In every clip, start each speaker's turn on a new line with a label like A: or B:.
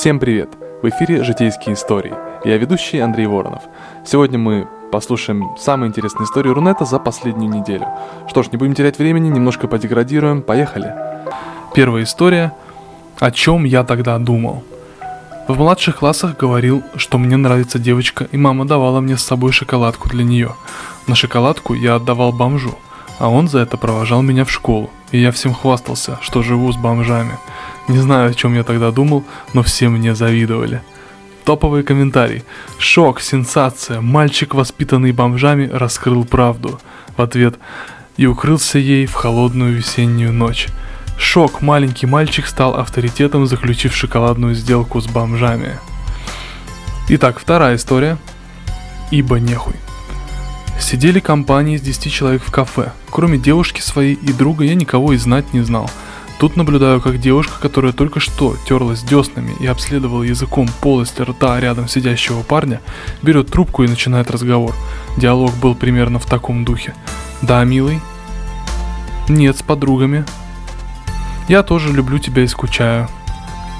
A: Всем привет! В эфире «Житейские истории». Я ведущий Андрей Воронов. Сегодня мы послушаем самые интересные истории Рунета за последнюю неделю. Что ж, не будем терять времени, немножко подеградируем. Поехали!
B: Первая история «О чем я тогда думал?» В младших классах говорил, что мне нравится девочка, и мама давала мне с собой шоколадку для нее. На шоколадку я отдавал бомжу, а он за это провожал меня в школу, и я всем хвастался, что живу с бомжами. Не знаю, о чем я тогда думал, но все мне завидовали. Топовый комментарий. Шок, сенсация. Мальчик, воспитанный бомжами, раскрыл правду. В ответ и укрылся ей в холодную весеннюю ночь. Шок, маленький мальчик стал авторитетом, заключив шоколадную сделку с бомжами. Итак, вторая история. Ибо нехуй. Сидели компании из 10 человек в кафе. Кроме девушки своей и друга я никого и знать не знал. Тут наблюдаю, как девушка, которая только что терлась деснами и обследовала языком полость рта рядом сидящего парня, берет трубку и начинает разговор. Диалог был примерно в таком духе. «Да, милый?» «Нет, с подругами», я тоже люблю тебя и скучаю.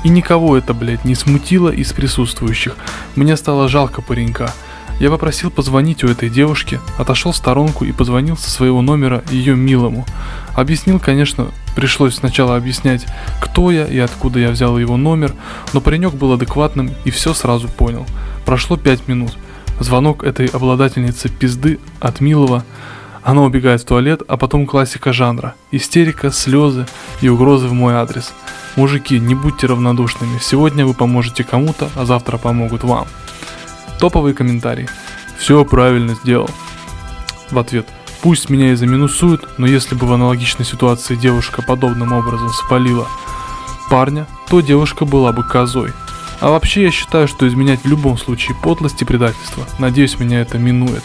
B: И никого это, блядь, не смутило из присутствующих. Мне стало жалко паренька. Я попросил позвонить у этой девушки, отошел в сторонку и позвонил со своего номера ее милому. Объяснил, конечно, пришлось сначала объяснять, кто я и откуда я взял его номер, но паренек был адекватным и все сразу понял. Прошло пять минут. Звонок этой обладательницы пизды от милого – она убегает в туалет, а потом классика жанра. Истерика, слезы и угрозы в мой адрес. Мужики, не будьте равнодушными. Сегодня вы поможете кому-то, а завтра помогут вам. Топовый комментарий. Все правильно сделал. В ответ. Пусть меня и заминусуют, но если бы в аналогичной ситуации девушка подобным образом спалила парня, то девушка была бы козой. А вообще я считаю, что изменять в любом случае подлость и предательство. Надеюсь, меня это минует.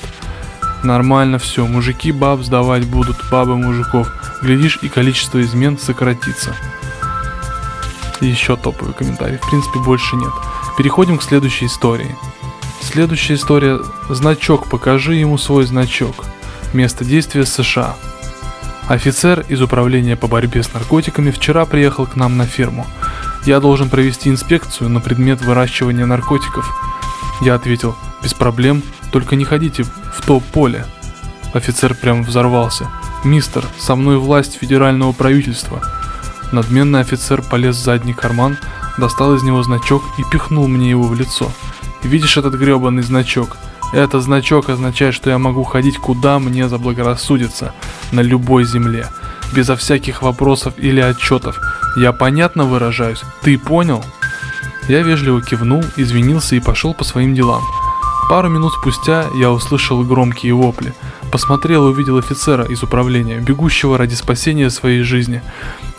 B: Нормально все, мужики баб сдавать будут, бабы мужиков. Глядишь, и количество измен сократится. Еще топовый комментарий. В принципе, больше нет. Переходим к следующей истории. Следующая история. Значок, покажи ему свой значок. Место действия США. Офицер из управления по борьбе с наркотиками вчера приехал к нам на ферму. Я должен провести инспекцию на предмет выращивания наркотиков. Я ответил, без проблем, только не ходите в то поле. Офицер прям взорвался. Мистер, со мной власть федерального правительства. Надменный офицер полез в задний карман, достал из него значок и пихнул мне его в лицо. Видишь этот гребаный значок? Этот значок означает, что я могу ходить куда мне заблагорассудится, на любой земле, безо всяких вопросов или отчетов. Я понятно выражаюсь? Ты понял? Я вежливо кивнул, извинился и пошел по своим делам. Пару минут спустя я услышал громкие вопли. Посмотрел и увидел офицера из управления, бегущего ради спасения своей жизни.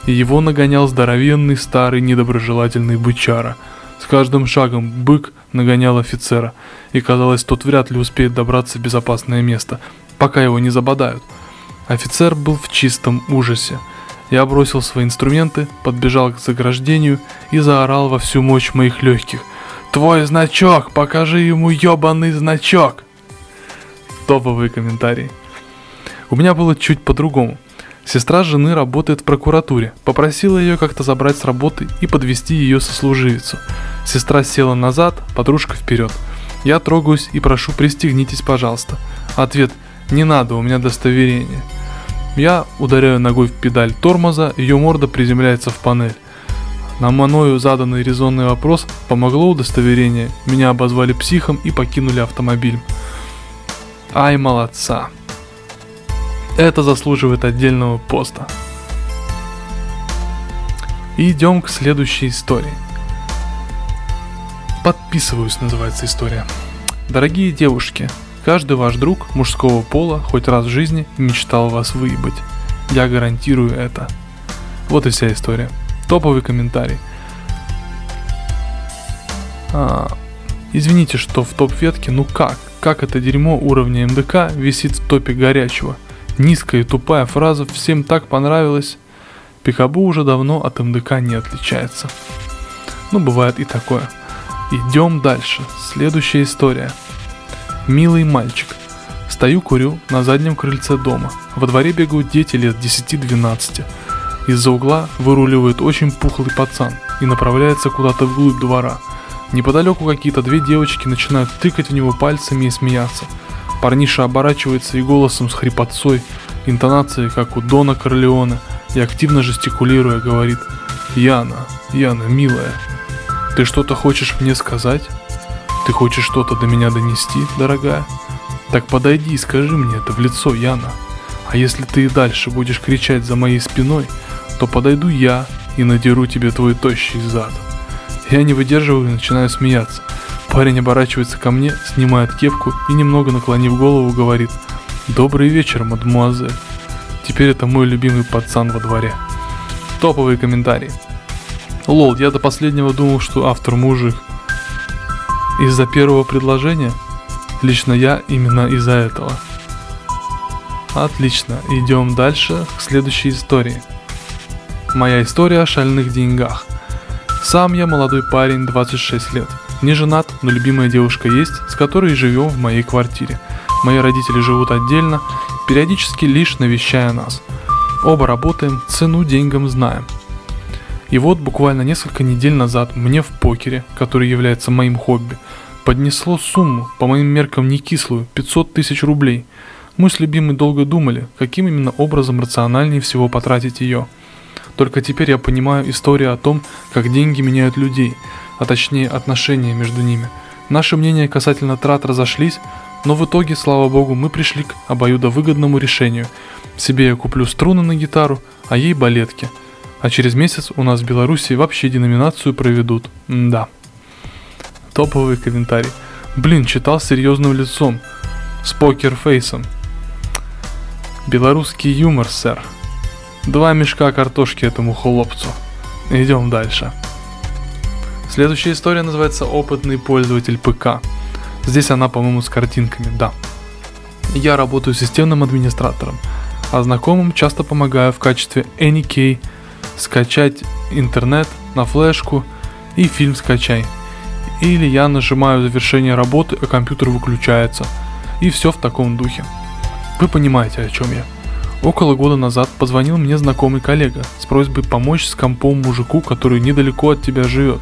B: И его нагонял здоровенный старый недоброжелательный бычара. С каждым шагом бык нагонял офицера, и казалось, тот вряд ли успеет добраться в безопасное место, пока его не забодают. Офицер был в чистом ужасе. Я бросил свои инструменты, подбежал к заграждению и заорал во всю мощь моих легких – Твой значок, покажи ему ебаный значок. Топовые комментарии. У меня было чуть по-другому. Сестра жены работает в прокуратуре. Попросила ее как-то забрать с работы и подвести ее сослуживицу. Сестра села назад, подружка вперед. Я трогаюсь и прошу пристегнитесь, пожалуйста. Ответ «Не надо, у меня удостоверение». Я ударяю ногой в педаль тормоза, ее морда приземляется в панель. На мною заданный резонный вопрос помогло удостоверение, меня обозвали психом и покинули автомобиль. Ай, молодца. Это заслуживает отдельного поста. Идем к следующей истории. Подписываюсь, называется история. Дорогие девушки, каждый ваш друг мужского пола хоть раз в жизни мечтал вас выебать. Я гарантирую это. Вот и вся история. Топовый комментарий. А, извините, что в топ-ветке, ну как? Как это дерьмо уровня МДК висит в топе горячего? Низкая и тупая фраза всем так понравилась. Пикабу уже давно от МДК не отличается. Ну, бывает и такое. Идем дальше. Следующая история. Милый мальчик. Стою курю на заднем крыльце дома. Во дворе бегают дети лет 10-12. Из-за угла выруливает очень пухлый пацан и направляется куда-то вглубь двора. Неподалеку какие-то две девочки начинают тыкать в него пальцами и смеяться. Парниша оборачивается и голосом с хрипотцой, интонацией, как у Дона Корлеона, и активно жестикулируя говорит «Яна, Яна, милая, ты что-то хочешь мне сказать? Ты хочешь что-то до меня донести, дорогая? Так подойди и скажи мне это в лицо, Яна. А если ты и дальше будешь кричать за моей спиной, то подойду я и надеру тебе твой тощий зад». Я не выдерживаю и начинаю смеяться. Парень оборачивается ко мне, снимает кепку и немного наклонив голову говорит «Добрый вечер, мадемуазель». Теперь это мой любимый пацан во дворе. Топовые комментарии. Лол, я до последнего думал, что автор мужик. Из-за первого предложения? Лично я именно из-за этого. Отлично, идем дальше к следующей истории. Моя история о шальных деньгах. Сам я молодой парень, 26 лет. Не женат, но любимая девушка есть, с которой живем в моей квартире. Мои родители живут отдельно, периодически лишь навещая нас. Оба работаем, цену деньгам знаем. И вот буквально несколько недель назад мне в покере, который является моим хобби, поднесло сумму, по моим меркам не кислую, 500 тысяч рублей. Мы с любимой долго думали, каким именно образом рациональнее всего потратить ее. Только теперь я понимаю историю о том, как деньги меняют людей, а точнее отношения между ними. Наши мнения касательно трат разошлись, но в итоге, слава богу, мы пришли к обоюдовыгодному решению. Себе я куплю струны на гитару, а ей балетки – а через месяц у нас в Беларуси вообще деноминацию проведут. М да. Топовый комментарий. Блин, читал серьезным лицом. С покерфейсом. Белорусский юмор, сэр. Два мешка картошки этому хлопцу. Идем дальше. Следующая история называется «Опытный пользователь ПК». Здесь она, по-моему, с картинками, да. Я работаю системным администратором, а знакомым часто помогаю в качестве NK скачать интернет на флешку и фильм скачай. Или я нажимаю завершение работы, а компьютер выключается. И все в таком духе. Вы понимаете, о чем я. Около года назад позвонил мне знакомый коллега с просьбой помочь с компом мужику, который недалеко от тебя живет.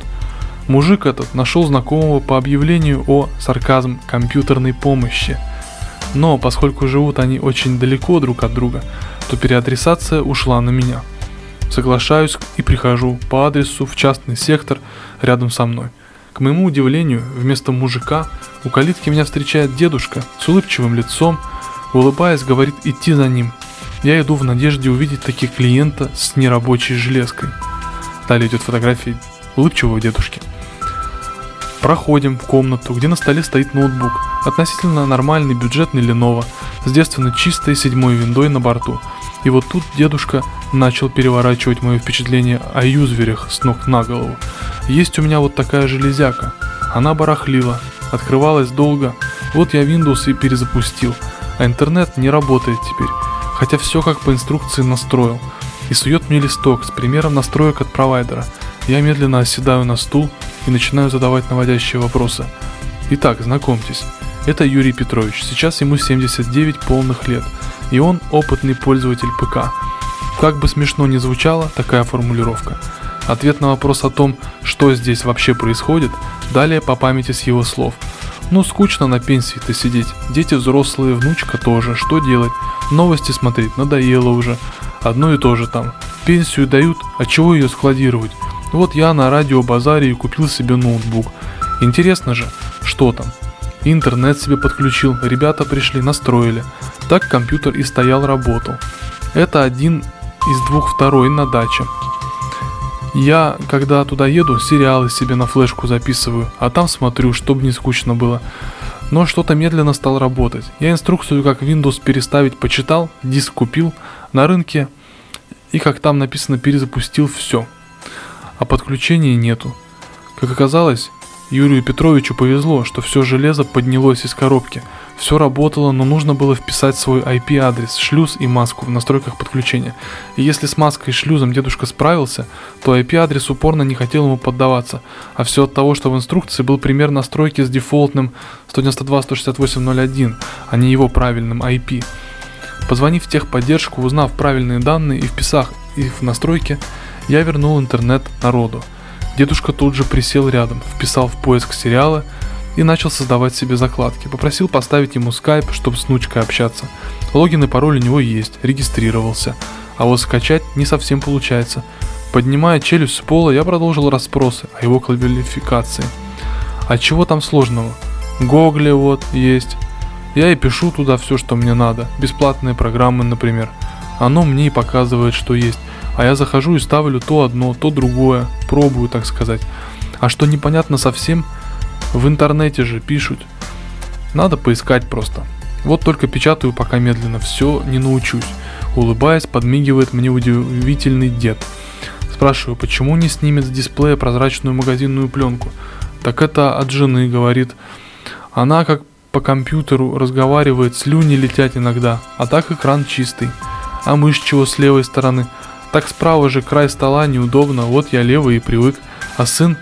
B: Мужик этот нашел знакомого по объявлению о сарказм компьютерной помощи. Но поскольку живут они очень далеко друг от друга, то переадресация ушла на меня – Соглашаюсь и прихожу по адресу в частный сектор рядом со мной. К моему удивлению, вместо мужика у калитки меня встречает дедушка с улыбчивым лицом, улыбаясь, говорит идти за ним. Я иду в надежде увидеть таких клиента с нерабочей железкой. Далее идет фотография улыбчивого дедушки. Проходим в комнату, где на столе стоит ноутбук, относительно нормальный бюджетный Lenovo, с девственно чистой седьмой виндой на борту – и вот тут дедушка начал переворачивать мое впечатление о юзверях с ног на голову. Есть у меня вот такая железяка. Она барахлила, открывалась долго. Вот я Windows и перезапустил. А интернет не работает теперь. Хотя все как по инструкции настроил. И сует мне листок с примером настроек от провайдера. Я медленно оседаю на стул и начинаю задавать наводящие вопросы. Итак, знакомьтесь. Это Юрий Петрович. Сейчас ему 79 полных лет и он опытный пользователь ПК. Как бы смешно ни звучала такая формулировка. Ответ на вопрос о том, что здесь вообще происходит, далее по памяти с его слов. Ну скучно на пенсии-то сидеть, дети взрослые, внучка тоже, что делать? Новости смотреть надоело уже, одно и то же там. Пенсию дают, а чего ее складировать? Вот я на радио базаре и купил себе ноутбук. Интересно же, что там? Интернет себе подключил, ребята пришли, настроили. Так компьютер и стоял работал. Это один из двух второй на даче. Я, когда туда еду, сериалы себе на флешку записываю, а там смотрю, чтобы не скучно было. Но что-то медленно стал работать. Я инструкцию, как Windows переставить, почитал, диск купил на рынке и, как там написано, перезапустил все. А подключения нету. Как оказалось, Юрию Петровичу повезло, что все железо поднялось из коробки. Все работало, но нужно было вписать свой IP-адрес, шлюз и маску в настройках подключения. И если с маской и шлюзом дедушка справился, то IP-адрес упорно не хотел ему поддаваться. А все от того, что в инструкции был пример настройки с дефолтным 192.168.0.1, а не его правильным IP. Позвонив в техподдержку, узнав правильные данные и вписав, их в настройки, я вернул интернет народу. Дедушка тут же присел рядом, вписал в поиск сериала и начал создавать себе закладки. Попросил поставить ему скайп, чтобы с внучкой общаться. Логин и пароль у него есть, регистрировался. А вот скачать не совсем получается. Поднимая челюсть с пола, я продолжил расспросы о его квалификации. А чего там сложного? Гогли вот есть. Я и пишу туда все, что мне надо. Бесплатные программы, например. Оно мне и показывает, что есть. А я захожу и ставлю то одно, то другое. Пробую, так сказать. А что непонятно совсем, в интернете же пишут. Надо поискать просто. Вот только печатаю пока медленно, все не научусь. Улыбаясь, подмигивает мне удивительный дед – Спрашиваю, почему не снимет с дисплея прозрачную магазинную пленку? Так это от жены, говорит. Она как по компьютеру разговаривает, слюни летят иногда, а так экран чистый. А мышь чего с левой стороны? Так справа же край стола неудобно, вот я левый и привык. А сын,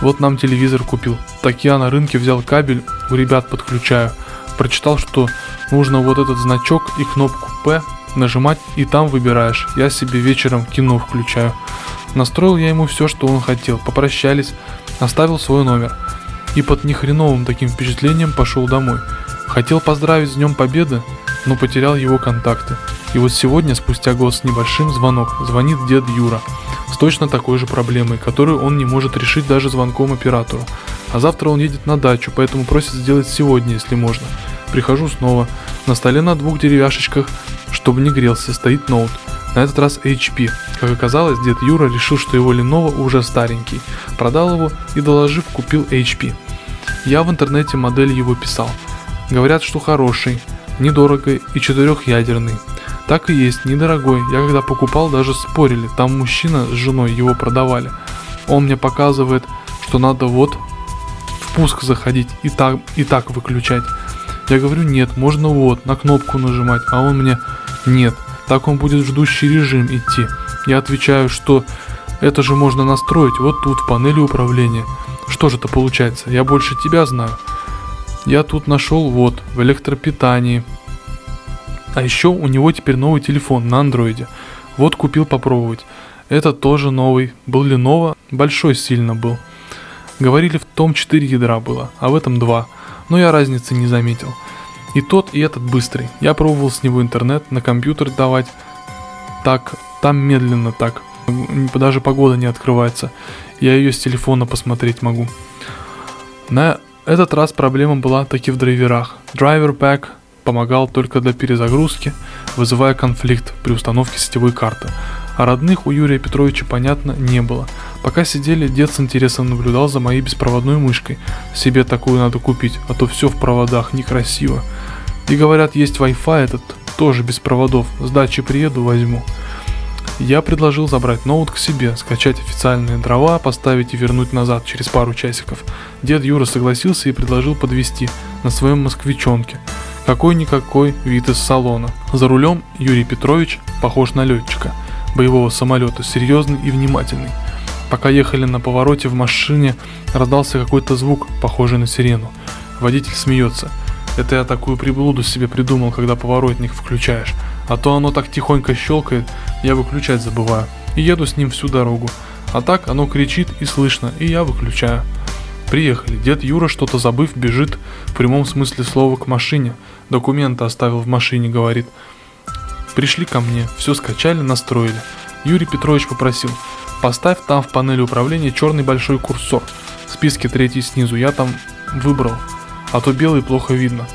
B: вот нам телевизор купил. Так я на рынке взял кабель, у ребят подключаю. Прочитал, что нужно вот этот значок и кнопку P нажимать и там выбираешь. Я себе вечером кино включаю. Настроил я ему все, что он хотел, попрощались, оставил свой номер. И под нехреновым таким впечатлением пошел домой. Хотел поздравить с Днем Победы, но потерял его контакты. И вот сегодня, спустя год с небольшим, звонок. Звонит дед Юра. С точно такой же проблемой, которую он не может решить даже звонком оператору. А завтра он едет на дачу, поэтому просит сделать сегодня, если можно. Прихожу снова. На столе на двух деревяшечках, чтобы не грелся, стоит ноут. На этот раз HP. Как оказалось, дед Юра решил, что его Lenovo уже старенький. Продал его и, доложив, купил HP. Я в интернете модель его писал. Говорят, что хороший, недорогой и четырехъядерный. Так и есть, недорогой. Я когда покупал, даже спорили. Там мужчина с женой его продавали. Он мне показывает, что надо вот в пуск заходить и так, и так выключать. Я говорю, нет, можно вот, на кнопку нажимать. А он мне, нет, так он будет в ждущий режим идти. Я отвечаю, что это же можно настроить вот тут в панели управления. Что же это получается? Я больше тебя знаю. Я тут нашел вот, в электропитании. А еще у него теперь новый телефон на андроиде. Вот купил попробовать. Это тоже новый. Был Lenovo, большой сильно был. Говорили, в том 4 ядра было, а в этом 2. Но я разницы не заметил. И тот, и этот быстрый. Я пробовал с него интернет, на компьютер давать. Так, там медленно так. Даже погода не открывается. Я ее с телефона посмотреть могу. На этот раз проблема была таки в драйверах. Драйвер Pack помогал только для перезагрузки, вызывая конфликт при установке сетевой карты. А родных у Юрия Петровича, понятно, не было. Пока сидели, дед с интересом наблюдал за моей беспроводной мышкой. Себе такую надо купить, а то все в проводах, некрасиво. И говорят, есть Wi-Fi этот, тоже без проводов. С приеду, возьму. Я предложил забрать ноут к себе, скачать официальные дрова, поставить и вернуть назад через пару часиков. Дед Юра согласился и предложил подвести на своем москвичонке. Какой-никакой вид из салона. За рулем Юрий Петрович похож на летчика боевого самолета, серьезный и внимательный. Пока ехали на повороте в машине, раздался какой-то звук, похожий на сирену. Водитель смеется – это я такую приблуду себе придумал, когда поворотник включаешь. А то оно так тихонько щелкает, я выключать забываю. И еду с ним всю дорогу. А так оно кричит и слышно, и я выключаю. Приехали. Дед Юра, что-то забыв, бежит в прямом смысле слова к машине. Документы оставил в машине, говорит. Пришли ко мне, все скачали, настроили. Юрий Петрович попросил, поставь там в панели управления черный большой курсор. Списке третий снизу, я там выбрал а то белый плохо видно.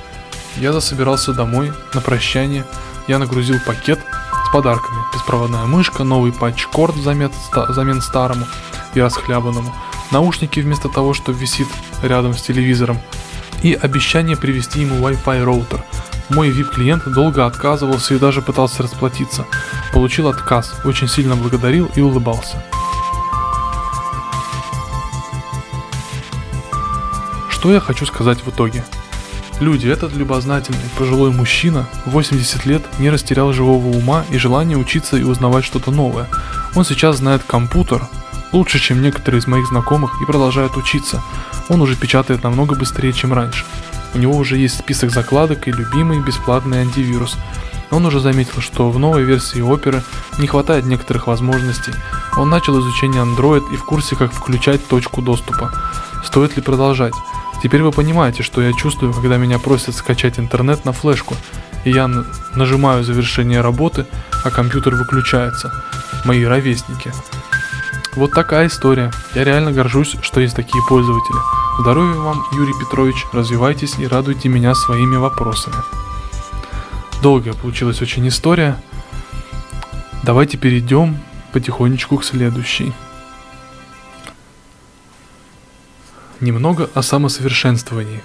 B: Я засобирался домой, на прощание. Я нагрузил пакет с подарками. Беспроводная мышка, новый патч корд взамен, взамен старому и расхлябанному. Наушники вместо того, что висит рядом с телевизором. И обещание привезти ему Wi-Fi роутер. Мой VIP-клиент долго отказывался и даже пытался расплатиться. Получил отказ, очень сильно благодарил и улыбался. Что я хочу сказать в итоге? Люди, этот любознательный пожилой мужчина, 80 лет, не растерял живого ума и желания учиться и узнавать что-то новое. Он сейчас знает компьютер лучше, чем некоторые из моих знакомых и продолжает учиться. Он уже печатает намного быстрее, чем раньше. У него уже есть список закладок и любимый бесплатный антивирус. Он уже заметил, что в новой версии оперы не хватает некоторых возможностей. Он начал изучение Android и в курсе, как включать точку доступа. Стоит ли продолжать? Теперь вы понимаете, что я чувствую, когда меня просят скачать интернет на флешку, и я нажимаю завершение работы, а компьютер выключается. Мои ровесники. Вот такая история. Я реально горжусь, что есть такие пользователи. Здоровья вам, Юрий Петрович, развивайтесь и радуйте меня своими вопросами. Долгая получилась очень история. Давайте перейдем потихонечку к следующей. Немного о самосовершенствовании.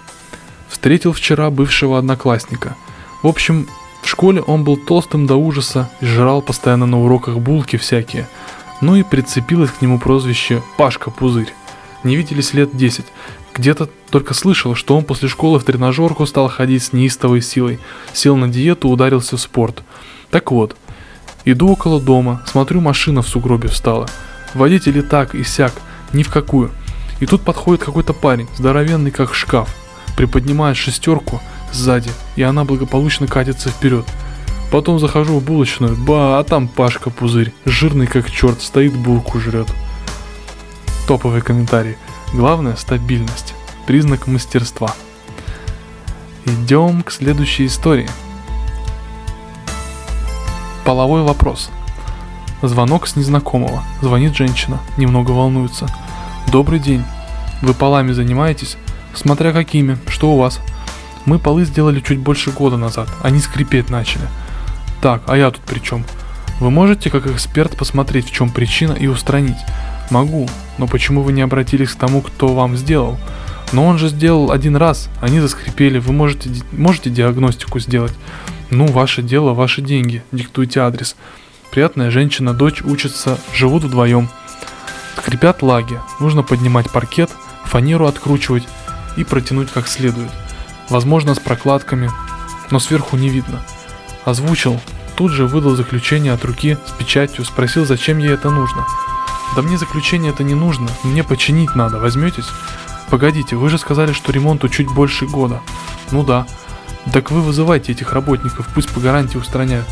B: Встретил вчера бывшего одноклассника. В общем, в школе он был толстым до ужаса и жрал постоянно на уроках булки всякие. Ну и прицепилось к нему прозвище Пашка Пузырь. Не виделись лет 10. Где-то только слышал, что он после школы в тренажерку стал ходить с неистовой силой. Сел на диету, ударился в спорт. Так вот, иду около дома, смотрю, машина в сугробе встала. Водитель и так, и сяк, ни в какую. И тут подходит какой-то парень, здоровенный как шкаф, приподнимает шестерку сзади, и она благополучно катится вперед. Потом захожу в булочную, ба, а там Пашка Пузырь, жирный как черт, стоит булку жрет. Топовый комментарий. Главное – стабильность. Признак мастерства. Идем к следующей истории. Половой вопрос. Звонок с незнакомого. Звонит женщина, немного волнуется. Добрый день. Вы полами занимаетесь? Смотря какими. Что у вас? Мы полы сделали чуть больше года назад. Они скрипеть начали. Так, а я тут при чем? Вы можете как эксперт посмотреть, в чем причина и устранить? Могу, но почему вы не обратились к тому, кто вам сделал? Но он же сделал один раз, они заскрипели, вы можете, можете диагностику сделать. Ну, ваше дело, ваши деньги, диктуйте адрес. Приятная женщина, дочь учится, живут вдвоем. Скрипят лаги, нужно поднимать паркет, фанеру откручивать и протянуть как следует. Возможно, с прокладками, но сверху не видно. Озвучил, тут же выдал заключение от руки с печатью, спросил, зачем ей это нужно. Да мне заключение это не нужно, мне починить надо, возьметесь? Погодите, вы же сказали, что ремонту чуть больше года. Ну да. Так вы вызывайте этих работников, пусть по гарантии устраняют.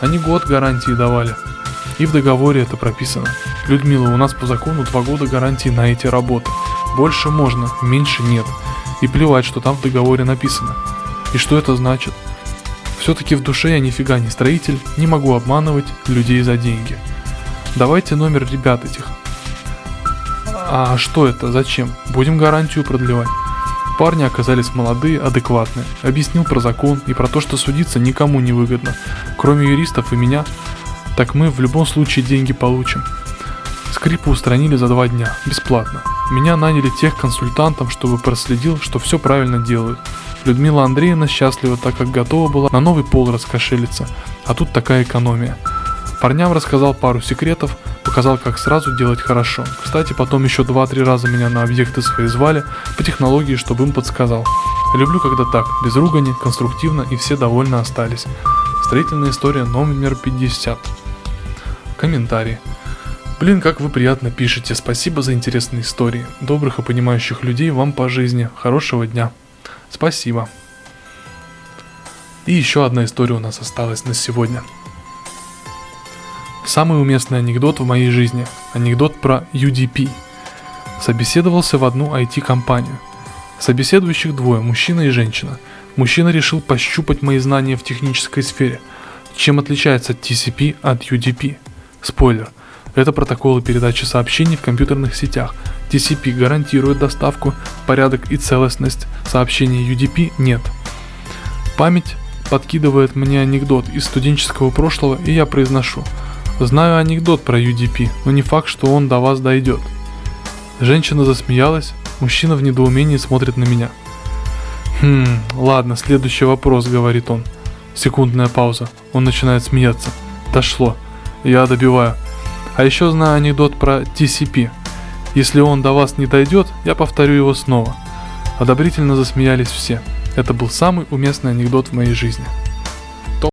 B: Они год гарантии давали. И в договоре это прописано. Людмила, у нас по закону два года гарантии на эти работы. Больше можно, меньше нет. И плевать, что там в договоре написано. И что это значит? Все-таки в душе я нифига не строитель, не могу обманывать людей за деньги. Давайте номер ребят этих. А что это? Зачем? Будем гарантию продлевать. Парни оказались молодые, адекватные. Объяснил про закон и про то, что судиться никому не выгодно. Кроме юристов и меня, так мы в любом случае деньги получим. Скрипы устранили за два дня, бесплатно. Меня наняли тех консультантом, чтобы проследил, что все правильно делают. Людмила Андреевна счастлива, так как готова была на новый пол раскошелиться, а тут такая экономия. Парням рассказал пару секретов, показал, как сразу делать хорошо. Кстати, потом еще 2-3 раза меня на объекты свои звали по технологии, чтобы им подсказал. Люблю, когда так, без ругани, конструктивно и все довольны остались. Строительная история номер 50. Комментарий. Блин, как вы приятно пишете. Спасибо за интересные истории. Добрых и понимающих людей вам по жизни. Хорошего дня. Спасибо. И еще одна история у нас осталась на сегодня. Самый уместный анекдот в моей жизни. Анекдот про UDP. Собеседовался в одну IT-компанию. Собеседующих двое, мужчина и женщина. Мужчина решил пощупать мои знания в технической сфере. Чем отличается TCP от UDP? Спойлер. Это протоколы передачи сообщений в компьютерных сетях. TCP гарантирует доставку, порядок и целостность сообщений UDP нет. Память подкидывает мне анекдот из студенческого прошлого, и я произношу – Знаю анекдот про UDP, но не факт, что он до вас дойдет. Женщина засмеялась, мужчина в недоумении смотрит на меня. Хм, ладно, следующий вопрос, говорит он. Секундная пауза. Он начинает смеяться. Дошло. Я добиваю. А еще знаю анекдот про TCP. Если он до вас не дойдет, я повторю его снова. Одобрительно засмеялись все. Это был самый уместный анекдот в моей жизни.